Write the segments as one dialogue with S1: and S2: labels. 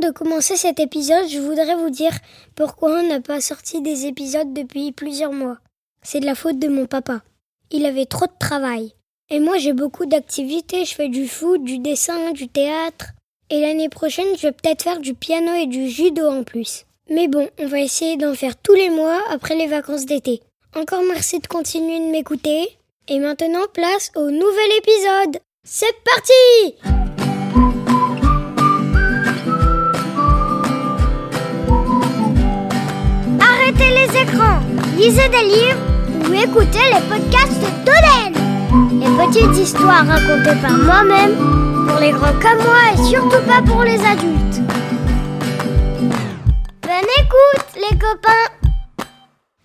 S1: de commencer cet épisode, je voudrais vous dire pourquoi on n'a pas sorti des épisodes depuis plusieurs mois. C'est de la faute de mon papa. Il avait trop de travail. Et moi j'ai beaucoup d'activités, je fais du foot, du dessin, du théâtre. Et l'année prochaine, je vais peut-être faire du piano et du judo en plus. Mais bon, on va essayer d'en faire tous les mois après les vacances d'été. Encore merci de continuer de m'écouter. Et maintenant, place au nouvel épisode. C'est parti
S2: lisez des livres ou écoutez les podcasts d'Oden. Les petites histoires racontées par moi-même, pour les grands comme moi et surtout pas pour les adultes. Bonne écoute les copains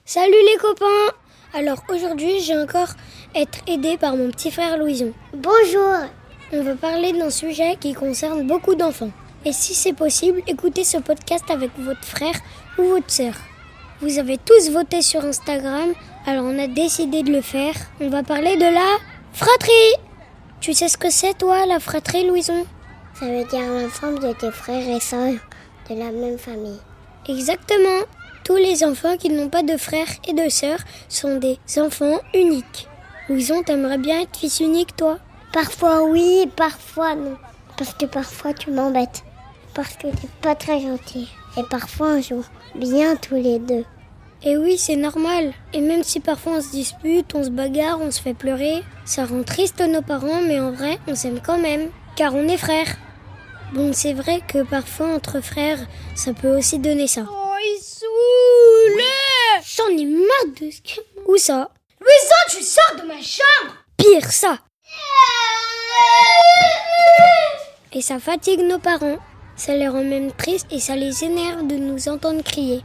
S1: Salut les copains Alors aujourd'hui, j'ai encore être aidé par mon petit frère Louison.
S2: Bonjour
S1: On va parler d'un sujet qui concerne beaucoup d'enfants. Et si c'est possible, écoutez ce podcast avec votre frère ou votre sœur. Vous avez tous voté sur Instagram, alors on a décidé de le faire. On va parler de la fratrie. Tu sais ce que c'est toi, la fratrie, Louison?
S2: Ça veut dire l'ensemble de tes frères et sœurs de la même famille.
S1: Exactement. Tous les enfants qui n'ont pas de frères et de sœurs sont des enfants uniques. Louison, t'aimerais bien être fils unique, toi?
S2: Parfois oui, parfois non. Parce que parfois tu m'embêtes. Parce que t'es pas très gentil. Et parfois on joue bien tous les deux.
S1: Et oui, c'est normal. Et même si parfois on se dispute, on se bagarre, on se fait pleurer, ça rend triste nos parents, mais en vrai, on s'aime quand même. Car on est frères. Bon, c'est vrai que parfois entre frères, ça peut aussi donner ça.
S3: Oh, il saoule
S1: J'en ai marre de ce Où ça?
S3: Louison, tu sors de ma chambre
S1: Pire ça Et ça fatigue nos parents. Ça les rend même tristes et ça les énerve de nous entendre crier.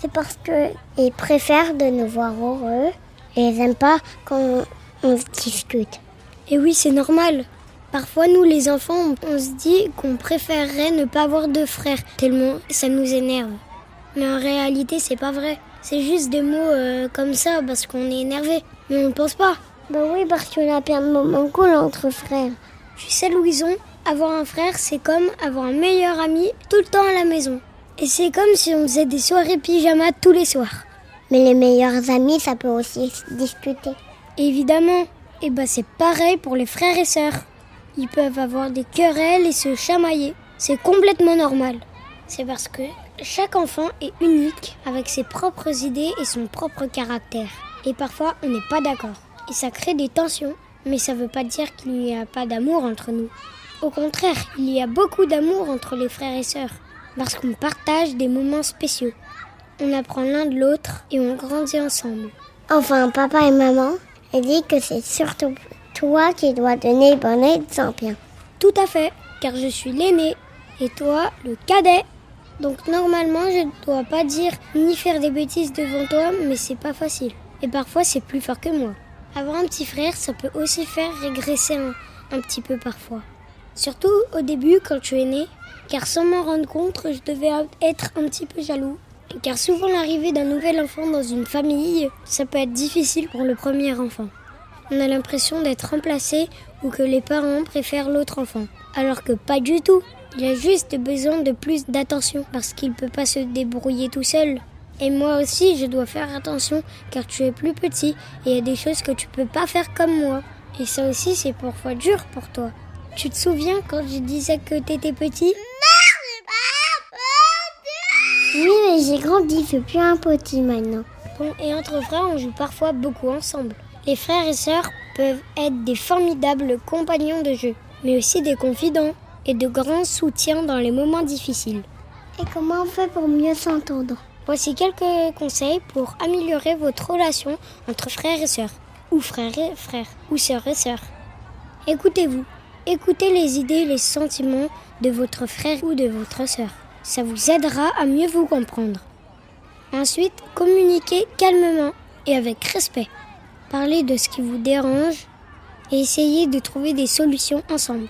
S2: C'est parce que ils préfèrent de nous voir heureux et ils n'aiment pas quand on discute.
S1: Et oui, c'est normal. Parfois, nous, les enfants, on se dit qu'on préférerait ne pas avoir de frères, tellement ça nous énerve. Mais en réalité, c'est pas vrai. C'est juste des mots euh, comme ça parce qu'on est énervé. Mais on ne pense pas.
S2: Bah oui, parce qu'on a plein de moments cool entre frères.
S1: Tu sais, Louison, avoir un frère, c'est comme avoir un meilleur ami tout le temps à la maison. Et c'est comme si on faisait des soirées pyjama tous les soirs.
S2: Mais les meilleurs amis, ça peut aussi se discuter.
S1: Évidemment. Et bah c'est pareil pour les frères et sœurs. Ils peuvent avoir des querelles et se chamailler. C'est complètement normal. C'est parce que chaque enfant est unique avec ses propres idées et son propre caractère. Et parfois, on n'est pas d'accord. Et ça crée des tensions, mais ça ne veut pas dire qu'il n'y a pas d'amour entre nous. Au contraire, il y a beaucoup d'amour entre les frères et sœurs, parce qu'on partage des moments spéciaux. On apprend l'un de l'autre et on grandit ensemble.
S2: Enfin, papa et maman, elle dit que c'est surtout toi qui dois donner bon exemple.
S1: Tout à fait, car je suis l'aîné et toi le cadet. Donc normalement, je ne dois pas dire ni faire des bêtises devant toi, mais c'est pas facile. Et parfois, c'est plus fort que moi. Avoir un petit frère, ça peut aussi faire régresser un, un petit peu parfois. Surtout au début, quand tu es né, car sans m'en rendre compte, je devais être un petit peu jaloux. Car souvent l'arrivée d'un nouvel enfant dans une famille, ça peut être difficile pour le premier enfant. On a l'impression d'être remplacé ou que les parents préfèrent l'autre enfant. Alors que pas du tout. Il a juste besoin de plus d'attention parce qu'il ne peut pas se débrouiller tout seul. Et moi aussi, je dois faire attention car tu es plus petit et il y a des choses que tu peux pas faire comme moi. Et ça aussi, c'est parfois dur pour toi. Tu te souviens quand je disais que t'étais petit?
S2: Oui, mais j'ai grandi, je suis plus un petit maintenant.
S1: Bon, et entre frères, on joue parfois beaucoup ensemble. Les frères et sœurs peuvent être des formidables compagnons de jeu, mais aussi des confidents et de grands soutiens dans les moments difficiles.
S2: Et comment on fait pour mieux s'entendre?
S1: Voici quelques conseils pour améliorer votre relation entre frères et sœurs, ou frères et frères, ou sœurs et sœurs. Écoutez-vous. Écoutez les idées et les sentiments de votre frère ou de votre sœur. Ça vous aidera à mieux vous comprendre. Ensuite, communiquez calmement et avec respect. Parlez de ce qui vous dérange et essayez de trouver des solutions ensemble.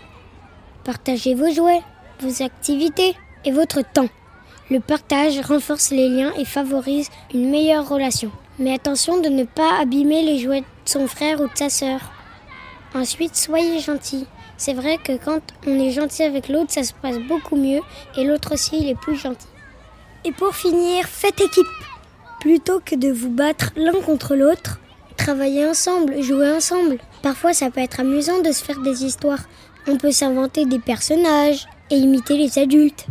S1: Partagez vos jouets, vos activités et votre temps. Le partage renforce les liens et favorise une meilleure relation. Mais attention de ne pas abîmer les jouets de son frère ou de sa sœur. Ensuite, soyez gentil C'est vrai que quand on est gentil avec l'autre, ça se passe beaucoup mieux et l'autre aussi, il est plus gentil. Et pour finir, faites équipe. Plutôt que de vous battre l'un contre l'autre, travaillez ensemble, jouez ensemble. Parfois, ça peut être amusant de se faire des histoires. On peut s'inventer des personnages et imiter les adultes.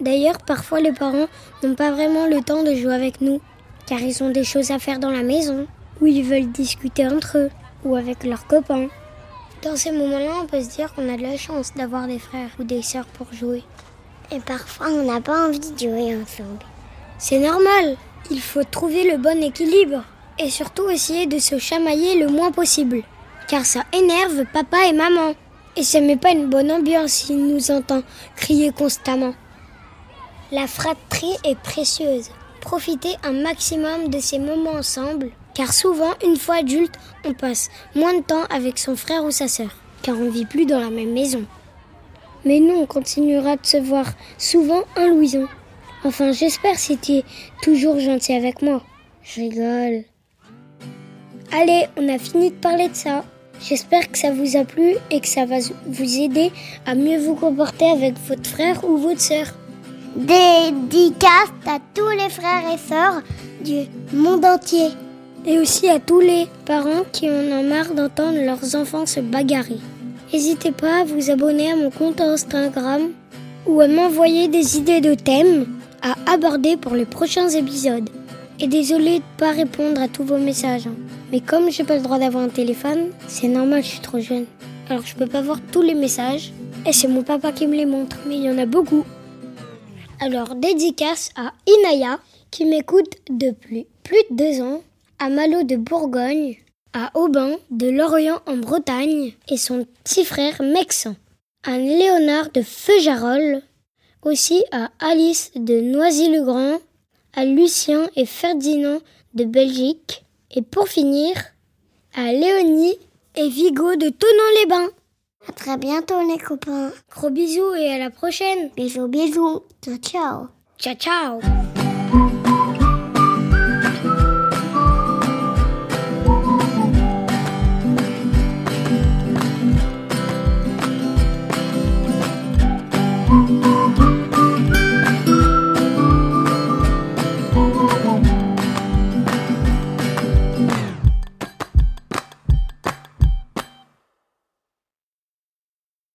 S1: D'ailleurs, parfois, les parents n'ont pas vraiment le temps de jouer avec nous, car ils ont des choses à faire dans la maison, ou ils veulent discuter entre eux, ou avec leurs copains. Dans ces moments-là, on peut se dire qu'on a de la chance d'avoir des frères ou des sœurs pour jouer.
S2: Et parfois, on n'a pas envie de jouer ensemble.
S1: C'est normal, il faut trouver le bon équilibre et surtout essayer de se chamailler le moins possible, car ça énerve papa et maman. Et ça met pas une bonne ambiance s'ils nous entendent crier constamment. La fratrie est précieuse. Profitez un maximum de ces moments ensemble, car souvent, une fois adulte, on passe moins de temps avec son frère ou sa sœur, car on ne vit plus dans la même maison. Mais nous, on continuera de se voir souvent un Louison. Enfin, j'espère si tu es toujours gentil avec moi. Je rigole. Allez, on a fini de parler de ça. J'espère que ça vous a plu et que ça va vous aider à mieux vous comporter avec votre frère ou votre sœur.
S2: Dédicace à tous les frères et sœurs du monde entier.
S1: Et aussi à tous les parents qui en ont marre d'entendre leurs enfants se bagarrer. N'hésitez pas à vous abonner à mon compte Instagram ou à m'envoyer des idées de thèmes à aborder pour les prochains épisodes. Et désolé de pas répondre à tous vos messages. hein. Mais comme j'ai pas le droit d'avoir un téléphone, c'est normal, je suis trop jeune. Alors je peux pas voir tous les messages. Et c'est mon papa qui me les montre, mais il y en a beaucoup. Alors dédicace à Inaya qui m'écoute depuis plus de deux ans, à Malo de Bourgogne, à Aubin de Lorient en Bretagne et son petit frère Mexan, à Léonard de Feujarol, aussi à Alice de Noisy-le-Grand, à Lucien et Ferdinand de Belgique, et pour finir, à Léonie et Vigo de Tonon-les-Bains.
S2: À très bientôt, les copains.
S1: Gros bisous et à la prochaine.
S2: Bisous, bisous. Ciao, ciao.
S1: Ciao ciao